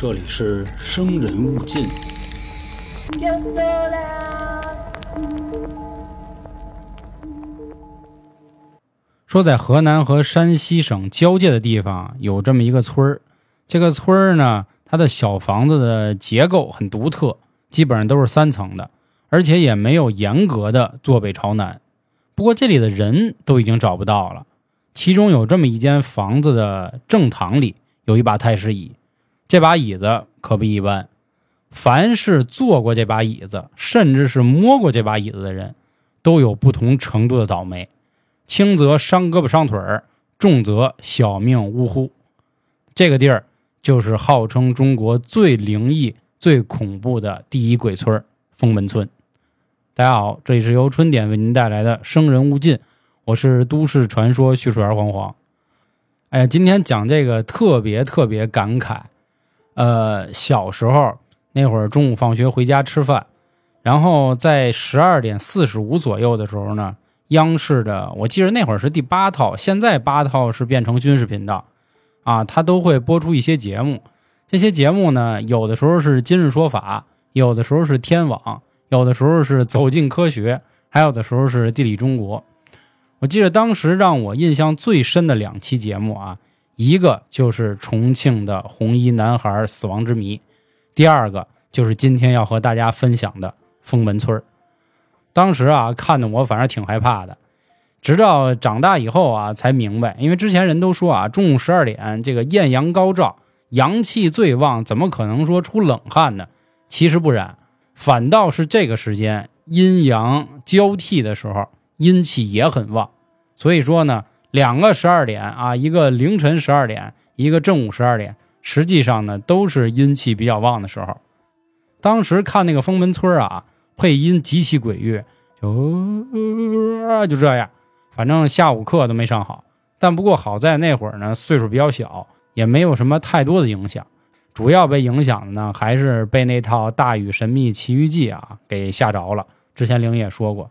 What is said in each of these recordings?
这里是生人勿近。说在河南和山西省交界的地方有这么一个村儿，这个村儿呢，它的小房子的结构很独特，基本上都是三层的，而且也没有严格的坐北朝南。不过这里的人都已经找不到了，其中有这么一间房子的正堂里有一把太师椅，这把椅子可不一般，凡是坐过这把椅子，甚至是摸过这把椅子的人，都有不同程度的倒霉。轻则伤胳膊伤腿儿，重则小命呜呼。这个地儿就是号称中国最灵异、最恐怖的第一鬼村——封门村。大家好，这里是由春点为您带来的《生人勿近》，我是都市传说叙述员黄黄。哎呀，今天讲这个特别特别感慨。呃，小时候那会儿中午放学回家吃饭，然后在十二点四十五左右的时候呢。央视的，我记得那会儿是第八套，现在八套是变成军事频道，啊，它都会播出一些节目。这些节目呢，有的时候是今日说法，有的时候是天网，有的时候是走进科学，还有的时候是地理中国。我记得当时让我印象最深的两期节目啊，一个就是重庆的红衣男孩死亡之谜，第二个就是今天要和大家分享的封门村。当时啊，看的我反正挺害怕的，直到长大以后啊，才明白，因为之前人都说啊，中午十二点这个艳阳高照，阳气最旺，怎么可能说出冷汗呢？其实不然，反倒是这个时间阴阳交替的时候，阴气也很旺。所以说呢，两个十二点啊，一个凌晨十二点，一个正午十二点，实际上呢都是阴气比较旺的时候。当时看那个封门村啊。配音极其诡异，就就这样，反正下午课都没上好。但不过好在那会儿呢，岁数比较小，也没有什么太多的影响。主要被影响的呢，还是被那套《大禹神秘奇遇记》啊给吓着了。之前灵也说过，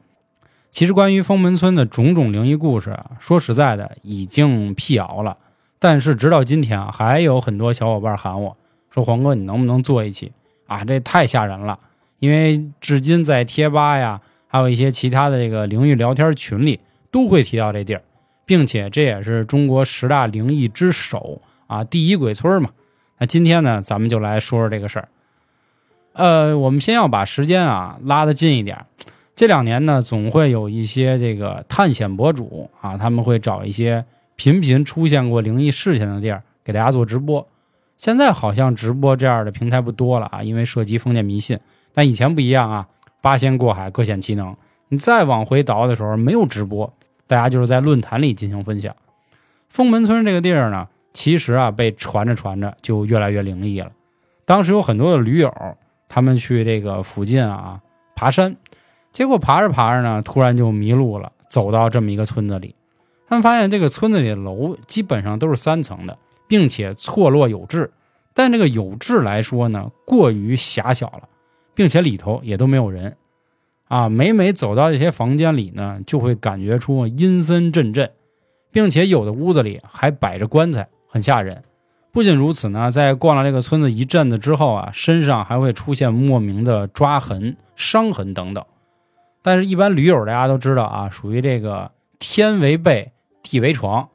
其实关于封门村的种种灵异故事啊，说实在的，已经辟谣了。但是直到今天啊，还有很多小伙伴喊我说：“黄哥，你能不能做一期啊？这太吓人了。”因为至今在贴吧呀，还有一些其他的这个灵异聊天群里，都会提到这地儿，并且这也是中国十大灵异之首啊，第一鬼村嘛。那今天呢，咱们就来说说这个事儿。呃，我们先要把时间啊拉得近一点。这两年呢，总会有一些这个探险博主啊，他们会找一些频频出现过灵异事件的地儿，给大家做直播。现在好像直播这样的平台不多了啊，因为涉及封建迷信。但以前不一样啊，八仙过海，各显其能。你再往回倒的时候，没有直播，大家就是在论坛里进行分享。封门村这个地儿呢，其实啊，被传着传着就越来越灵异了。当时有很多的驴友，他们去这个附近啊爬山，结果爬着爬着呢，突然就迷路了，走到这么一个村子里。他们发现这个村子里的楼基本上都是三层的，并且错落有致，但这个有致来说呢，过于狭小了。并且里头也都没有人，啊，每每走到这些房间里呢，就会感觉出阴森阵阵，并且有的屋子里还摆着棺材，很吓人。不仅如此呢，在逛了这个村子一阵子之后啊，身上还会出现莫名的抓痕、伤痕等等。但是，一般驴友大家都知道啊，属于这个天为被，地为床，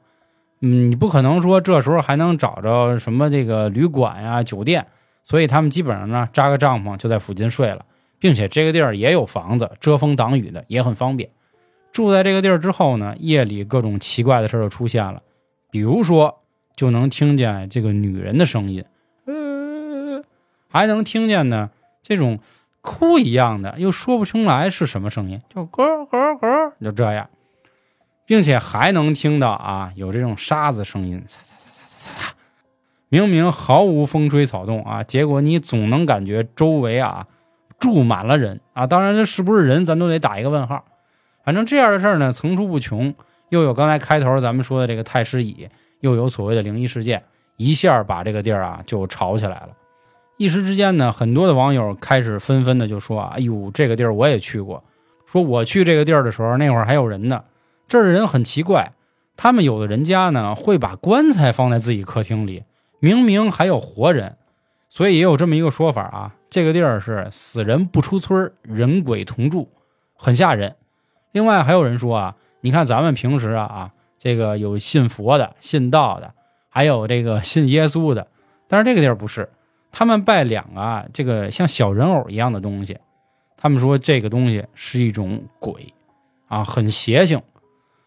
嗯，你不可能说这时候还能找着什么这个旅馆呀、酒店。所以他们基本上呢扎个帐篷就在附近睡了，并且这个地儿也有房子遮风挡雨的，也很方便。住在这个地儿之后呢，夜里各种奇怪的事儿就出现了，比如说就能听见这个女人的声音，呃，还能听见呢这种哭一样的，又说不出来是什么声音，就咯咯咯，就这样，并且还能听到啊有这种沙子声音，擦擦擦擦擦擦。明明毫无风吹草动啊，结果你总能感觉周围啊住满了人啊。当然，这是不是人，咱都得打一个问号。反正这样的事儿呢层出不穷，又有刚才开头咱们说的这个太师椅，又有所谓的灵异事件，一下把这个地儿啊就吵起来了。一时之间呢，很多的网友开始纷纷的就说：“哎呦，这个地儿我也去过。说我去这个地儿的时候，那会儿还有人呢。这儿的人很奇怪，他们有的人家呢会把棺材放在自己客厅里。”明明还有活人，所以也有这么一个说法啊，这个地儿是死人不出村，人鬼同住，很吓人。另外还有人说啊，你看咱们平时啊啊，这个有信佛的、信道的，还有这个信耶稣的，但是这个地儿不是，他们拜两个啊，这个像小人偶一样的东西，他们说这个东西是一种鬼啊，很邪性。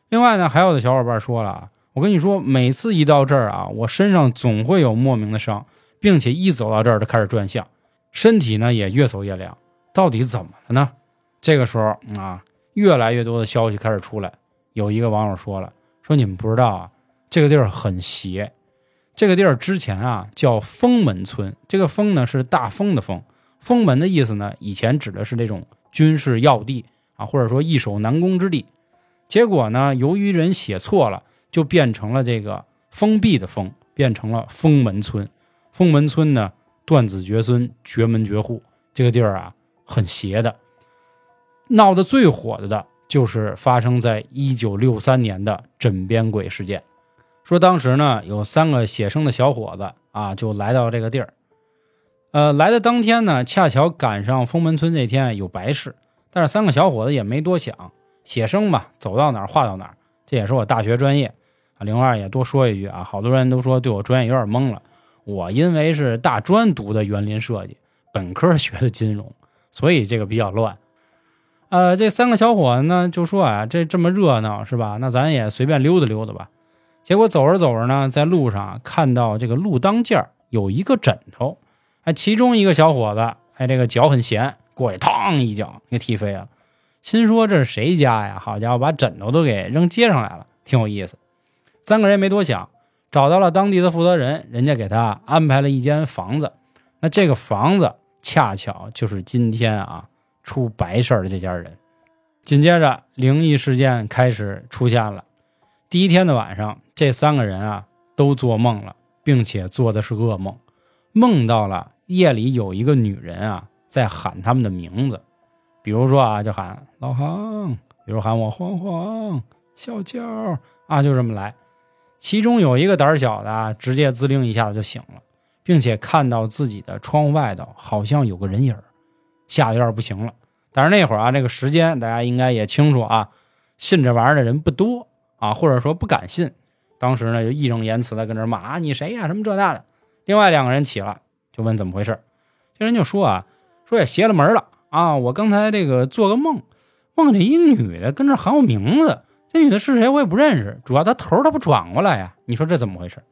另外呢，还有的小伙伴说了啊，我跟你说，每次一到这儿啊，我身上总会有莫名的伤，并且一走到这儿就开始转向，身体呢也越走越凉，到底怎么了呢？这个时候啊，越来越多的消息开始出来。有一个网友说了，说你们不知道啊，这个地儿很邪。这个地儿之前啊叫封门村，这个封呢是大封的封，封门的意思呢，以前指的是这种军事要地啊，或者说易守难攻之地。结果呢，由于人写错了，就变成了这个封闭的封，变成了封门村。封门村呢，断子绝孙，绝门绝户。这个地儿啊，很邪的。闹得最火的的就是发生在一九六三年的枕边鬼事件。说当时呢，有三个写生的小伙子啊，就来到这个地儿。呃，来的当天呢，恰巧赶上封门村那天有白事，但是三个小伙子也没多想。写生嘛，走到哪儿画到哪儿，这也是我大学专业啊。另外也多说一句啊，好多人都说对我专业有点懵了。我因为是大专读的园林设计，本科学的金融，所以这个比较乱。呃，这三个小伙子呢就说啊，这这么热闹是吧？那咱也随便溜达溜达吧。结果走着走着呢，在路上看到这个路当间有一个枕头，哎，其中一个小伙子哎，这个脚很闲，过去嘡一脚给踢飞了。心说这是谁家呀？好家伙，把枕头都给扔街上来了，挺有意思。三个人没多想，找到了当地的负责人，人家给他安排了一间房子。那这个房子恰巧就是今天啊出白事儿的这家人。紧接着，灵异事件开始出现了。第一天的晚上，这三个人啊都做梦了，并且做的是噩梦，梦到了夜里有一个女人啊在喊他们的名字。比如说啊，就喊老杭，比如喊我黄黄、小娇啊，就这么来。其中有一个胆小的，直接滋灵一下子就醒了，并且看到自己的窗外头好像有个人影吓得有点不行了。但是那会儿啊，这个时间大家应该也清楚啊，信这玩意儿的人不多啊，或者说不敢信。当时呢，就义正言辞的跟这骂啊你谁呀，什么这那的。另外两个人起了，就问怎么回事。这人就说啊，说也邪了门了。啊！我刚才这个做个梦，梦见一女的跟这喊我名字，这女的是谁我也不认识。主要她头她不转过来呀？你说这怎么回事？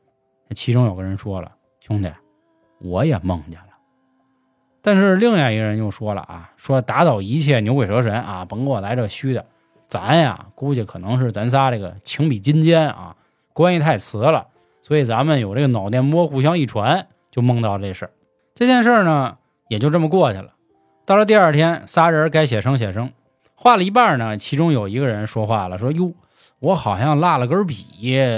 其中有个人说了：“兄弟，我也梦见了。”但是另外一个人又说了：“啊，说打倒一切牛鬼蛇神啊，甭给我来这虚的。咱呀，估计可能是咱仨这个情比金坚啊，关系太瓷了，所以咱们有这个脑电波互相一传，就梦到这事儿这件事儿呢，也就这么过去了。”到了第二天，仨人该写生写生，画了一半呢。其中有一个人说话了，说：“哟，我好像落了根笔，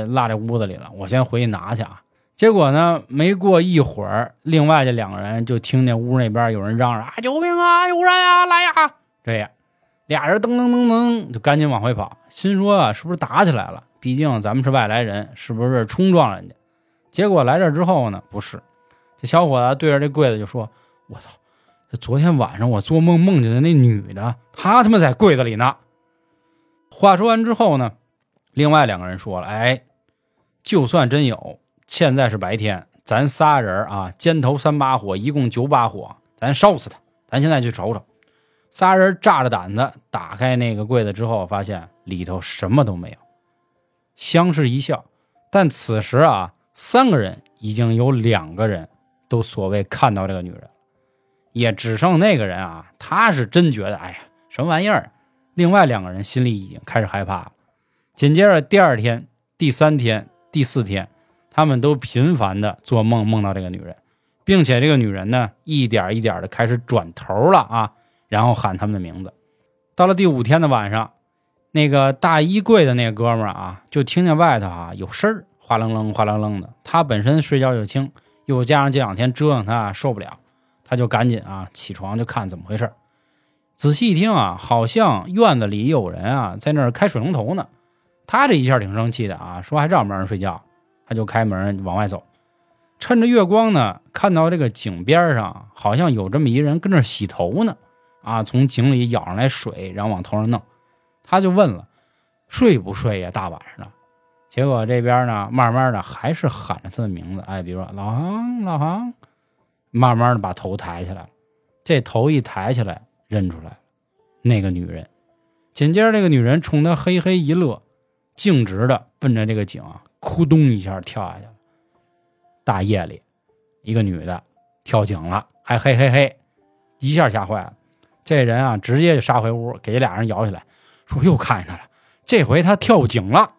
落在屋子里了，我先回去拿去啊。”结果呢，没过一会儿，另外这两个人就听见屋那边有人嚷嚷：“啊，救命啊！有人啊，来呀！”这样，俩人噔噔噔噔就赶紧往回跑，心说啊，是不是打起来了？毕竟咱们是外来人，是不是冲撞人家？结果来这之后呢，不是，这小伙子对着这柜子就说：“我操！”这昨天晚上我做梦梦见的那女的，她他妈在柜子里呢。话说完之后呢，另外两个人说了：“哎，就算真有，现在是白天，咱仨人啊，肩头三把火，一共九把火，咱烧死他。咱现在去瞅瞅。”仨人炸着胆子打开那个柜子之后，发现里头什么都没有，相视一笑。但此时啊，三个人已经有两个人都所谓看到这个女人。也只剩那个人啊，他是真觉得，哎呀，什么玩意儿？另外两个人心里已经开始害怕了。紧接着第二天、第三天、第四天，他们都频繁的做梦，梦到这个女人，并且这个女人呢，一点一点的开始转头了啊，然后喊他们的名字。到了第五天的晚上，那个大衣柜的那哥们儿啊，就听见外头啊有声儿，哗楞楞、哗楞楞的。他本身睡觉就轻，又加上这两天折腾他，受不了。他就赶紧啊起床就看怎么回事仔细一听啊，好像院子里有人啊在那儿开水龙头呢。他这一下挺生气的啊，说还让不让人睡觉？他就开门往外走。趁着月光呢，看到这个井边上好像有这么一人跟那洗头呢，啊，从井里舀上来水，然后往头上弄。他就问了：“睡不睡呀？大晚上的。”结果这边呢，慢慢的还是喊着他的名字，哎，比如说老杭，老杭，慢慢的把头抬起来。这头一抬起来，认出来了，那个女人。紧接着，这个女人冲他嘿嘿一乐，径直的奔着这个井啊，咕咚一下跳下去了。大夜里，一个女的跳井了，还嘿嘿嘿，一下吓坏了。这人啊，直接就杀回屋，给俩人摇起来，说又看见他了。这回他跳井了。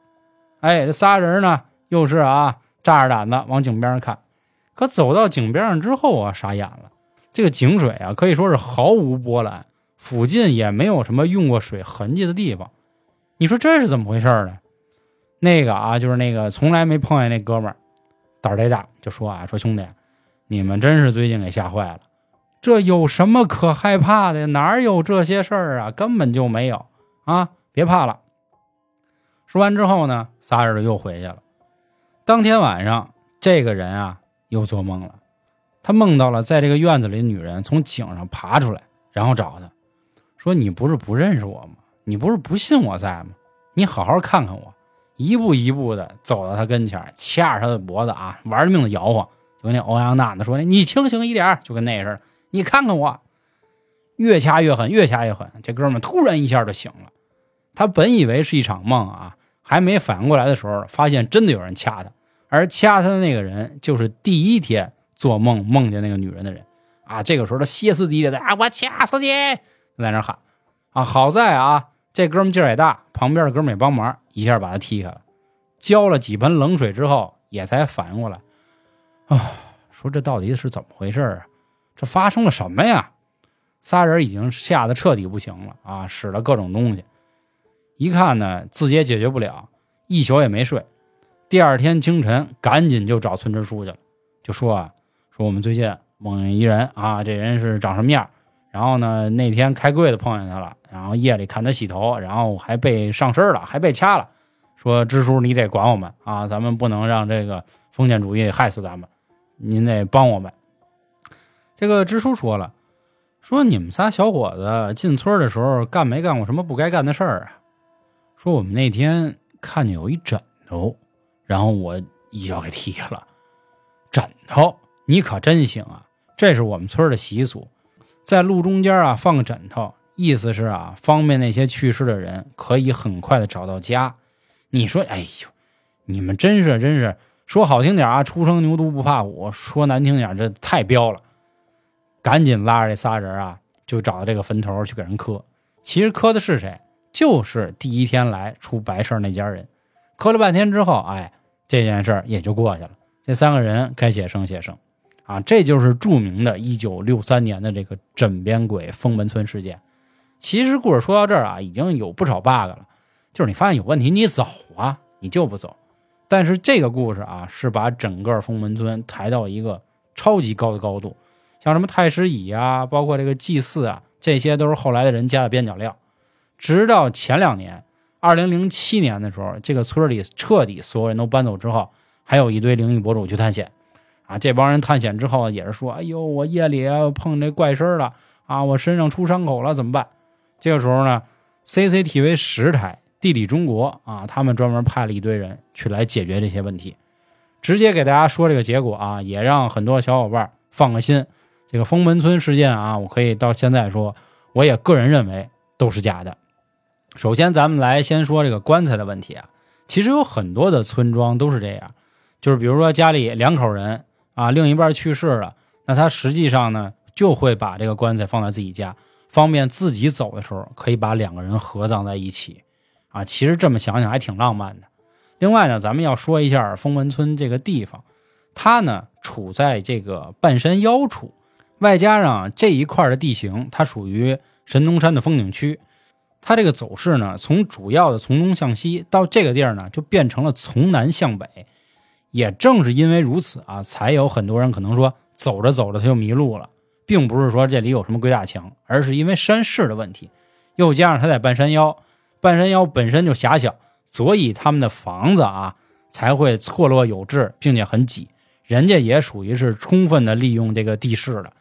哎，这仨人呢，又是啊，扎着胆子往井边上看。可走到井边上之后啊，傻眼了。这个井水啊，可以说是毫无波澜，附近也没有什么用过水痕迹的地方。你说这是怎么回事呢？那个啊，就是那个从来没碰见那哥们儿，胆儿忒大，就说啊，说兄弟，你们真是最近给吓坏了。这有什么可害怕的？哪有这些事儿啊？根本就没有啊！别怕了。说完之后呢，仨人又回去了。当天晚上，这个人啊又做梦了，他梦到了在这个院子里女人从井上爬出来，然后找他，说：“你不是不认识我吗？你不是不信我在吗？你好好看看我。”一步一步的走到他跟前，掐着他的脖子啊，玩命的摇晃，就跟那欧阳娜娜说：“你清醒一点，就跟那似的。你看看我，越掐越狠，越掐越狠。这哥们突然一下就醒了。他本以为是一场梦啊。”还没反应过来的时候，发现真的有人掐他，而掐他的那个人就是第一天做梦梦见那个女人的人啊！这个时候他歇斯底里的啊，我掐死你，在那喊啊！好在啊，这哥们劲儿也大，旁边的哥们也帮忙，一下把他踢开了，浇了几盆冷水之后，也才反应过来啊，说这到底是怎么回事啊？这发生了什么呀？仨人已经吓得彻底不行了啊，使了各种东西。一看呢，自己也解决不了，一宿也没睡。第二天清晨，赶紧就找村支书去了，就说啊，说我们最近梦见一人啊，这人是长什么样？然后呢，那天开柜子碰见他了，然后夜里看他洗头，然后还被上身了，还被掐了。说支书你得管我们啊，咱们不能让这个封建主义害死咱们，您得帮我们。这个支书说了，说你们仨小伙子进村的时候干没干过什么不该干的事儿啊？说我们那天看见有一枕头，然后我一脚给踢了。枕头，你可真行啊！这是我们村的习俗，在路中间啊放个枕头，意思是啊方便那些去世的人可以很快的找到家。你说，哎呦，你们真是真是说好听点啊，初生牛犊不怕虎；说难听点，这太彪了。赶紧拉着这仨人啊，就找这个坟头去给人磕。其实磕的是谁？就是第一天来出白事那家人，磕了半天之后，哎，这件事儿也就过去了。这三个人该写生写生，啊，这就是著名的1963年的这个枕边鬼封门村事件。其实故事说到这儿啊，已经有不少 bug 了，就是你发现有问题，你走啊，你就不走。但是这个故事啊，是把整个封门村抬到一个超级高的高度，像什么太师椅啊，包括这个祭祀啊，这些都是后来的人加的边角料。直到前两年，二零零七年的时候，这个村里彻底所有人都搬走之后，还有一堆灵异博主去探险，啊，这帮人探险之后也是说，哎呦，我夜里碰这怪声了，啊，我身上出伤口了，怎么办？这个时候呢，CCTV 十台、地理中国啊，他们专门派了一堆人去来解决这些问题，直接给大家说这个结果啊，也让很多小伙伴放个心。这个封门村事件啊，我可以到现在说，我也个人认为都是假的。首先，咱们来先说这个棺材的问题啊。其实有很多的村庄都是这样，就是比如说家里两口人啊，另一半去世了，那他实际上呢就会把这个棺材放在自己家，方便自己走的时候可以把两个人合葬在一起啊。其实这么想想还挺浪漫的。另外呢，咱们要说一下封门村这个地方，它呢处在这个半山腰处，外加上这一块的地形，它属于神农山的风景区。它这个走势呢，从主要的从东向西到这个地儿呢，就变成了从南向北。也正是因为如此啊，才有很多人可能说走着走着他就迷路了，并不是说这里有什么鬼打墙，而是因为山势的问题，又加上它在半山腰，半山腰本身就狭小，所以他们的房子啊才会错落有致，并且很挤。人家也属于是充分的利用这个地势的。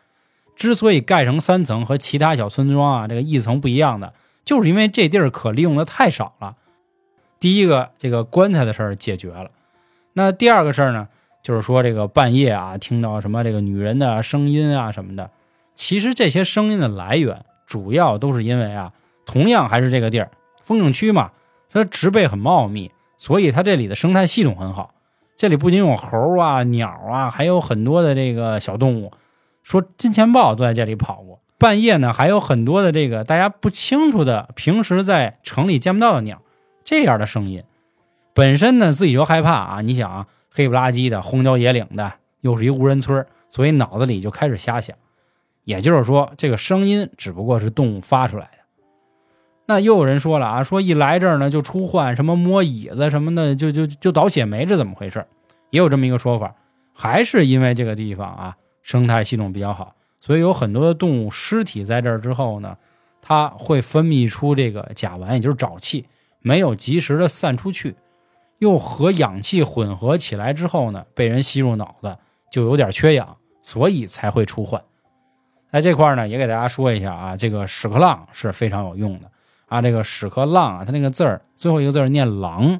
之所以盖成三层，和其他小村庄啊这个一层不一样的，就是因为这地儿可利用的太少了。第一个，这个棺材的事儿解决了。那第二个事儿呢，就是说这个半夜啊，听到什么这个女人的声音啊什么的，其实这些声音的来源，主要都是因为啊，同样还是这个地儿，风景区嘛，它植被很茂密，所以它这里的生态系统很好。这里不仅有猴啊、鸟啊，还有很多的这个小动物。说金钱豹都在这里跑过，半夜呢还有很多的这个大家不清楚的，平时在城里见不到的鸟，这样的声音，本身呢自己就害怕啊。你想啊，黑不拉几的荒郊野岭的，又是一无人村，所以脑子里就开始瞎想。也就是说，这个声音只不过是动物发出来的。那又有人说了啊，说一来这儿呢就出幻，什么摸椅子什么的，就就就倒血霉，这怎么回事？也有这么一个说法，还是因为这个地方啊。生态系统比较好，所以有很多的动物尸体在这儿之后呢，它会分泌出这个甲烷，也就是沼气，没有及时的散出去，又和氧气混合起来之后呢，被人吸入脑子，就有点缺氧，所以才会出幻。在这块呢，也给大家说一下啊，这个屎壳郎是非常有用的啊，这个屎壳郎啊，它那个字儿最后一个字念狼，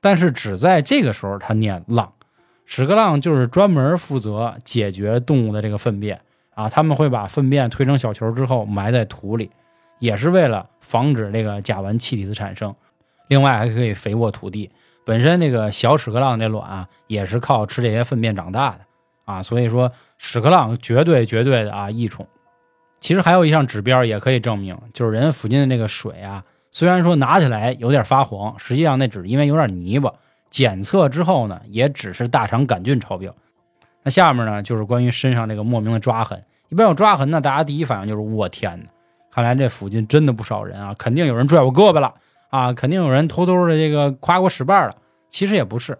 但是只在这个时候它念浪。屎壳郎就是专门负责解决动物的这个粪便啊，他们会把粪便推成小球之后埋在土里，也是为了防止这个甲烷气体的产生。另外还可以肥沃土地。本身这个小屎壳郎这卵啊，也是靠吃这些粪便长大的啊，所以说屎壳郎绝对绝对的啊益虫。其实还有一项指标也可以证明，就是人附近的那个水啊，虽然说拿起来有点发黄，实际上那只是因为有点泥巴。检测之后呢，也只是大肠杆菌超标。那下面呢，就是关于身上这个莫名的抓痕。一般有抓痕呢，大家第一反应就是我天哪！看来这附近真的不少人啊，肯定有人拽我胳膊了啊，肯定有人偷偷的这个夸我使绊了。其实也不是，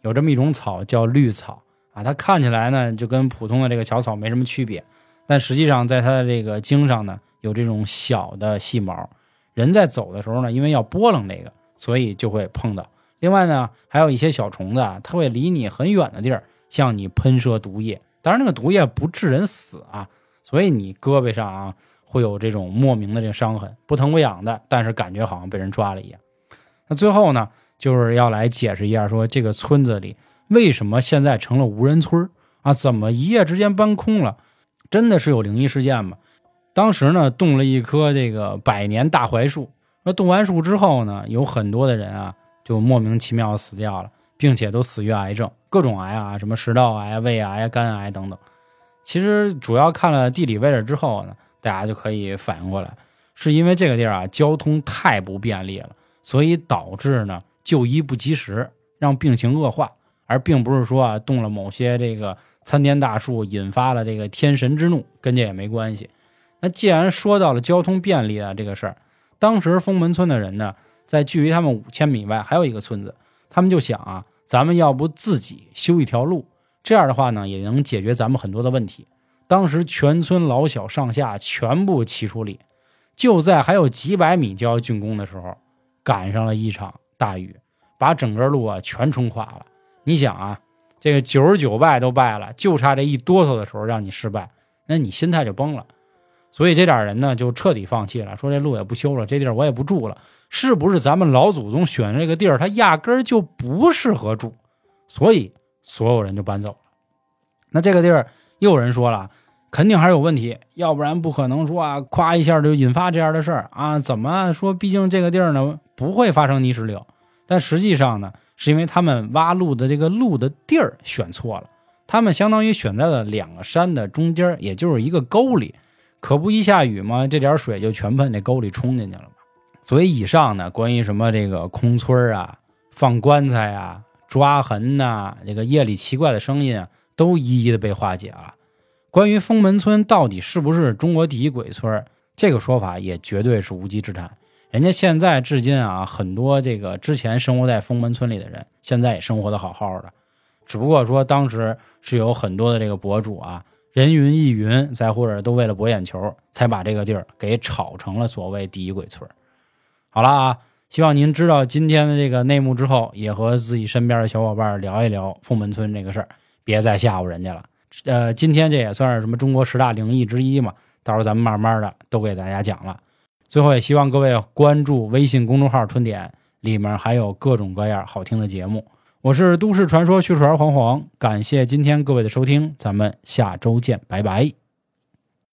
有这么一种草叫绿草啊，它看起来呢就跟普通的这个小草没什么区别，但实际上在它的这个茎上呢有这种小的细毛，人在走的时候呢，因为要拨楞这个，所以就会碰到。另外呢，还有一些小虫子啊，它会离你很远的地儿向你喷射毒液。当然，那个毒液不致人死啊，所以你胳膊上啊会有这种莫名的这个伤痕，不疼不痒的，但是感觉好像被人抓了一样。那最后呢，就是要来解释一下，说这个村子里为什么现在成了无人村啊？怎么一夜之间搬空了？真的是有灵异事件吗？当时呢，动了一棵这个百年大槐树，那动完树之后呢，有很多的人啊。就莫名其妙死掉了，并且都死于癌症，各种癌啊，什么食道癌、胃癌、肝癌等等。其实主要看了地理位置之后呢，大家就可以反应过来，是因为这个地儿啊交通太不便利了，所以导致呢就医不及时，让病情恶化，而并不是说啊动了某些这个参天大树引发了这个天神之怒，跟这也没关系。那既然说到了交通便利啊这个事儿，当时封门村的人呢。在距离他们五千米外还有一个村子，他们就想啊，咱们要不自己修一条路，这样的话呢，也能解决咱们很多的问题。当时全村老小上下全部齐出力，就在还有几百米就要竣工的时候，赶上了一场大雨，把整个路啊全冲垮了。你想啊，这个九十九败都败了，就差这一哆嗦的时候让你失败，那你心态就崩了。所以这点人呢，就彻底放弃了，说这路也不修了，这地儿我也不住了。是不是咱们老祖宗选的这个地儿，他压根儿就不适合住，所以所有人就搬走了。那这个地儿又有人说了，肯定还是有问题，要不然不可能说啊，夸一下就引发这样的事儿啊？怎么说？毕竟这个地儿呢，不会发生泥石流。但实际上呢，是因为他们挖路的这个路的地儿选错了，他们相当于选在了两个山的中间，也就是一个沟里。可不一下雨嘛，这点水就全奔那沟里冲进去了嘛。所以以上呢，关于什么这个空村啊、放棺材啊、抓痕呐，这个夜里奇怪的声音啊，都一一的被化解了。关于封门村到底是不是中国第一鬼村，这个说法也绝对是无稽之谈。人家现在至今啊，很多这个之前生活在封门村里的人，现在也生活的好好的，只不过说当时是有很多的这个博主啊。人云亦云，再或者都为了博眼球，才把这个地儿给炒成了所谓第一鬼村。好了啊，希望您知道今天的这个内幕之后，也和自己身边的小伙伴聊一聊凤门村这个事儿，别再吓唬人家了。呃，今天这也算是什么中国十大灵异之一嘛，到时候咱们慢慢的都给大家讲了。最后也希望各位关注微信公众号“春点”，里面还有各种各样好听的节目。我是都市传说叙述员黄黄感谢今天各位的收听咱们下周见拜拜。